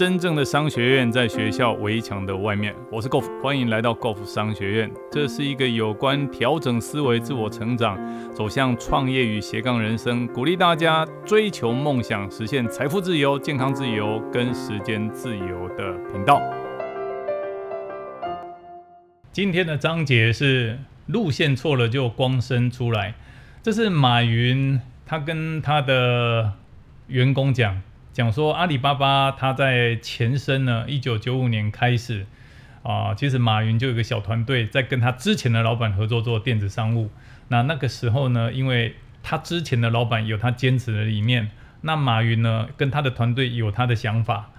真正的商学院在学校围墙的外面。我是 Golf，欢迎来到 Golf 商学院。这是一个有关调整思维、自我成长、走向创业与斜杠人生，鼓励大家追求梦想、实现财富自由、健康自由跟时间自由的频道。今天的章节是路线错了就光身出来，这是马云他跟他的员工讲。讲说阿里巴巴，它在前身呢，一九九五年开始啊，其实马云就有个小团队在跟他之前的老板合作做电子商务。那那个时候呢，因为他之前的老板有他坚持的理念，那马云呢跟他的团队有他的想法。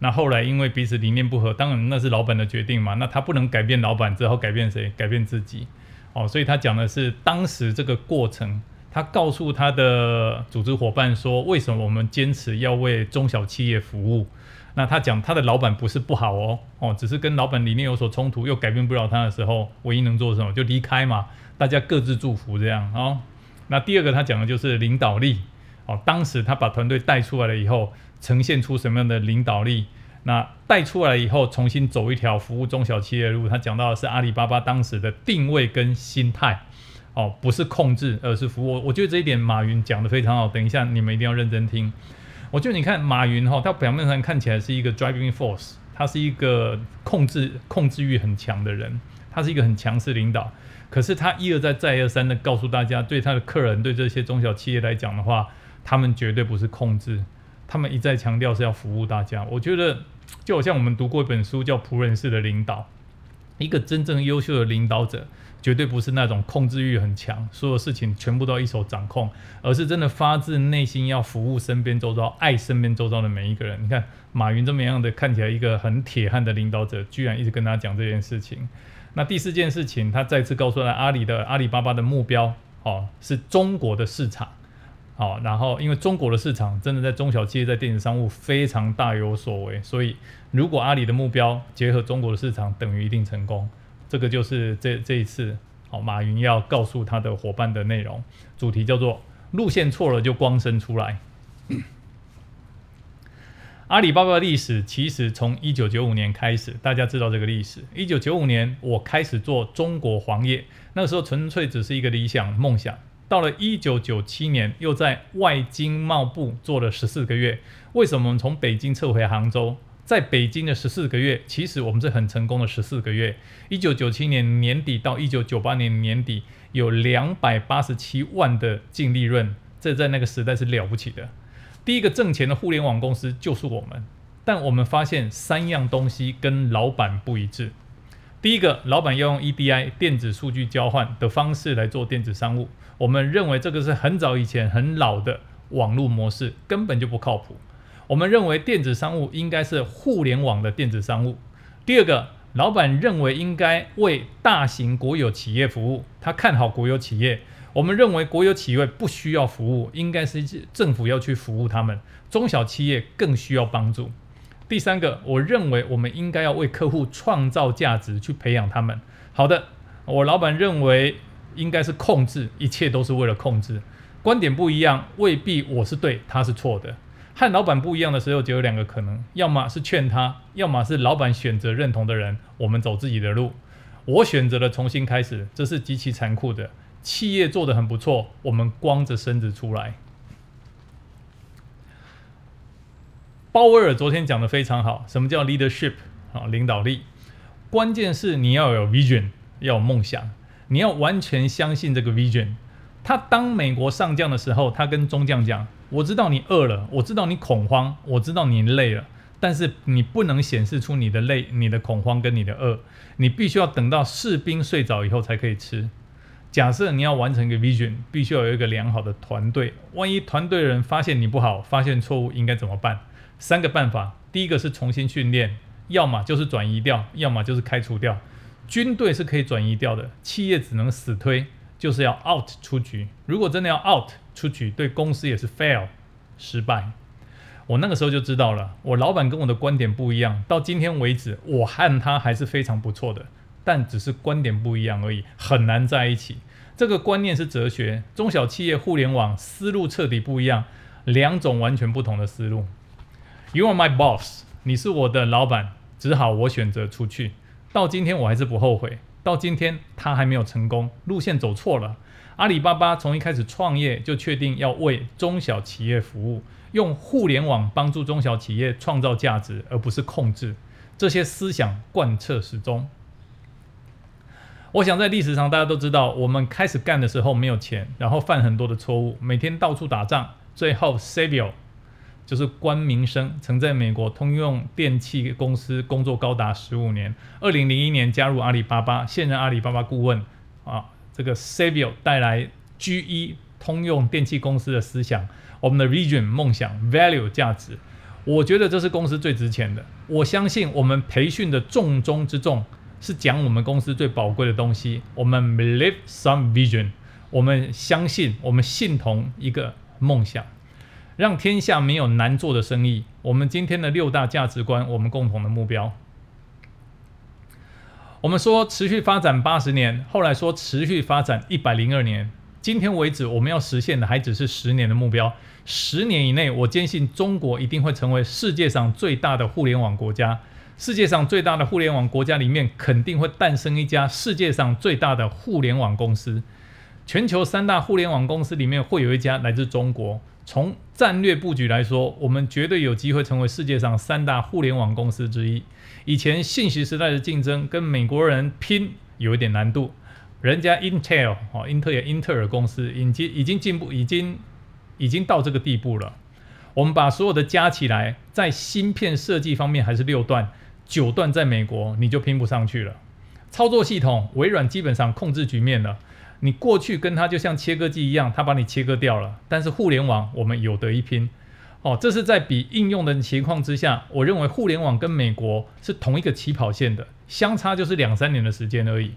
那后来因为彼此理念不合，当然那是老板的决定嘛，那他不能改变老板，只好改变谁？改变自己。哦，所以他讲的是当时这个过程。他告诉他的组织伙伴说：“为什么我们坚持要为中小企业服务？”那他讲他的老板不是不好哦，哦，只是跟老板理念有所冲突，又改变不了他的时候，唯一能做什么就离开嘛，大家各自祝福这样哦。那第二个他讲的就是领导力哦，当时他把团队带出来了以后，呈现出什么样的领导力？那带出来以后，重新走一条服务中小企业的路。他讲到的是阿里巴巴当时的定位跟心态。哦，不是控制，而是服务。我觉得这一点马云讲的非常好。等一下你们一定要认真听。我觉得你看马云哈，他表面上看起来是一个 driving force，他是一个控制控制欲很强的人，他是一个很强势领导。可是他一而再再而三的告诉大家，对他的客人，对这些中小企业来讲的话，他们绝对不是控制，他们一再强调是要服务大家。我觉得就好像我们读过一本书叫《仆人式的领导》，一个真正优秀的领导者。绝对不是那种控制欲很强，所有事情全部都一手掌控，而是真的发自内心要服务身边周遭、爱身边周遭的每一个人。你看马云这么样的看起来一个很铁汉的领导者，居然一直跟他讲这件事情。那第四件事情，他再次告诉了阿里的阿里巴巴的目标，哦，是中国的市场，好，然后因为中国的市场真的在中小企业在电子商务非常大有所为，所以如果阿里的目标结合中国的市场，等于一定成功。这个就是这这一次，好，马云要告诉他的伙伴的内容，主题叫做“路线错了就光生出来”。阿里巴巴的历史其实从一九九五年开始，大家知道这个历史。一九九五年我开始做中国黄页，那个时候纯粹只是一个理想梦想。到了一九九七年，又在外经贸部做了十四个月。为什么从北京撤回杭州？在北京的十四个月，其实我们是很成功的十四个月。一九九七年年底到一九九八年年底，有两百八十七万的净利润，这在那个时代是了不起的。第一个挣钱的互联网公司就是我们，但我们发现三样东西跟老板不一致。第一个，老板要用 EDI 电子数据交换的方式来做电子商务，我们认为这个是很早以前很老的网络模式，根本就不靠谱。我们认为电子商务应该是互联网的电子商务。第二个，老板认为应该为大型国有企业服务，他看好国有企业。我们认为国有企业不需要服务，应该是政府要去服务他们。中小企业更需要帮助。第三个，我认为我们应该要为客户创造价值，去培养他们。好的，我老板认为应该是控制，一切都是为了控制。观点不一样，未必我是对，他是错的。和老板不一样的时候，就有两个可能：要么是劝他，要么是老板选择认同的人，我们走自己的路。我选择了重新开始，这是极其残酷的。企业做得很不错，我们光着身子出来。鲍威尔昨天讲的非常好，什么叫 leadership 啊？领导力，关键是你要有 vision，要有梦想，你要完全相信这个 vision。他当美国上将的时候，他跟中将讲。我知道你饿了，我知道你恐慌，我知道你累了，但是你不能显示出你的累、你的恐慌跟你的饿，你必须要等到士兵睡着以后才可以吃。假设你要完成一个 vision，必须要有一个良好的团队。万一团队的人发现你不好，发现错误，应该怎么办？三个办法，第一个是重新训练，要么就是转移掉，要么就是开除掉。军队是可以转移掉的，企业只能死推。就是要 out 出局，如果真的要 out 出局，对公司也是 fail 失败。我那个时候就知道了，我老板跟我的观点不一样。到今天为止，我和他还是非常不错的，但只是观点不一样而已，很难在一起。这个观念是哲学，中小企业互联网思路彻底不一样，两种完全不同的思路。You are my boss，你是我的老板，只好我选择出去。到今天我还是不后悔。到今天他还没有成功，路线走错了。阿里巴巴从一开始创业就确定要为中小企业服务，用互联网帮助中小企业创造价值，而不是控制。这些思想贯彻始终。我想在历史上大家都知道，我们开始干的时候没有钱，然后犯很多的错误，每天到处打仗，最后 Savio 就是关明生，曾在美国通用电气公司工作高达十五年，二零零一年加入阿里巴巴，现任阿里巴巴顾问啊。这个 Savio 带来 GE 通用电气公司的思想，我们的 Vision 梦想 Value 价值，我觉得这是公司最值钱的。我相信我们培训的重中之重是讲我们公司最宝贵的东西。我们 Believe some vision，我们相信，我们信同一个梦想，让天下没有难做的生意。我们今天的六大价值观，我们共同的目标。我们说持续发展八十年，后来说持续发展一百零二年，今天为止我们要实现的还只是十年的目标。十年以内，我坚信中国一定会成为世界上最大的互联网国家。世界上最大的互联网国家里面，肯定会诞生一家世界上最大的互联网公司。全球三大互联网公司里面，会有一家来自中国。从战略布局来说，我们绝对有机会成为世界上三大互联网公司之一。以前信息时代的竞争跟美国人拼有一点难度，人家 Intel 哦，英特尔英特尔公司已经已经进步，已经已经到这个地步了。我们把所有的加起来，在芯片设计方面还是六段，九段在美国你就拼不上去了。操作系统，微软基本上控制局面了。你过去跟它就像切割机一样，它把你切割掉了。但是互联网我们有得一拼，哦，这是在比应用的情况之下，我认为互联网跟美国是同一个起跑线的，相差就是两三年的时间而已。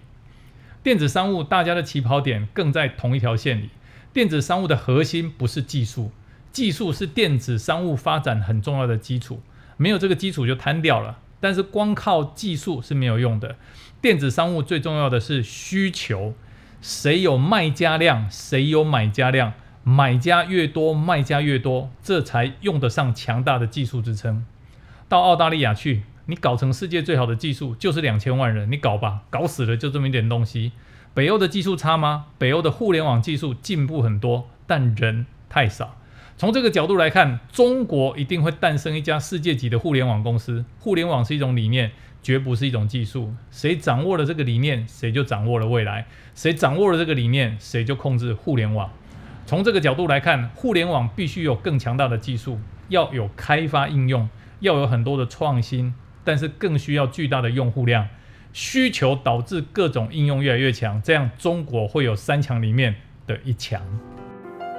电子商务大家的起跑点更在同一条线里。电子商务的核心不是技术，技术是电子商务发展很重要的基础，没有这个基础就瘫掉了。但是光靠技术是没有用的，电子商务最重要的是需求。谁有卖家量，谁有买家量，买家越多，卖家越多，这才用得上强大的技术支撑。到澳大利亚去，你搞成世界最好的技术，就是两千万人，你搞吧，搞死了就这么一点东西。北欧的技术差吗？北欧的互联网技术进步很多，但人太少。从这个角度来看，中国一定会诞生一家世界级的互联网公司。互联网是一种理念。绝不是一种技术，谁掌握了这个理念，谁就掌握了未来；谁掌握了这个理念，谁就控制互联网。从这个角度来看，互联网必须有更强大的技术，要有开发应用，要有很多的创新，但是更需要巨大的用户量，需求导致各种应用越来越强，这样中国会有三强里面的一强。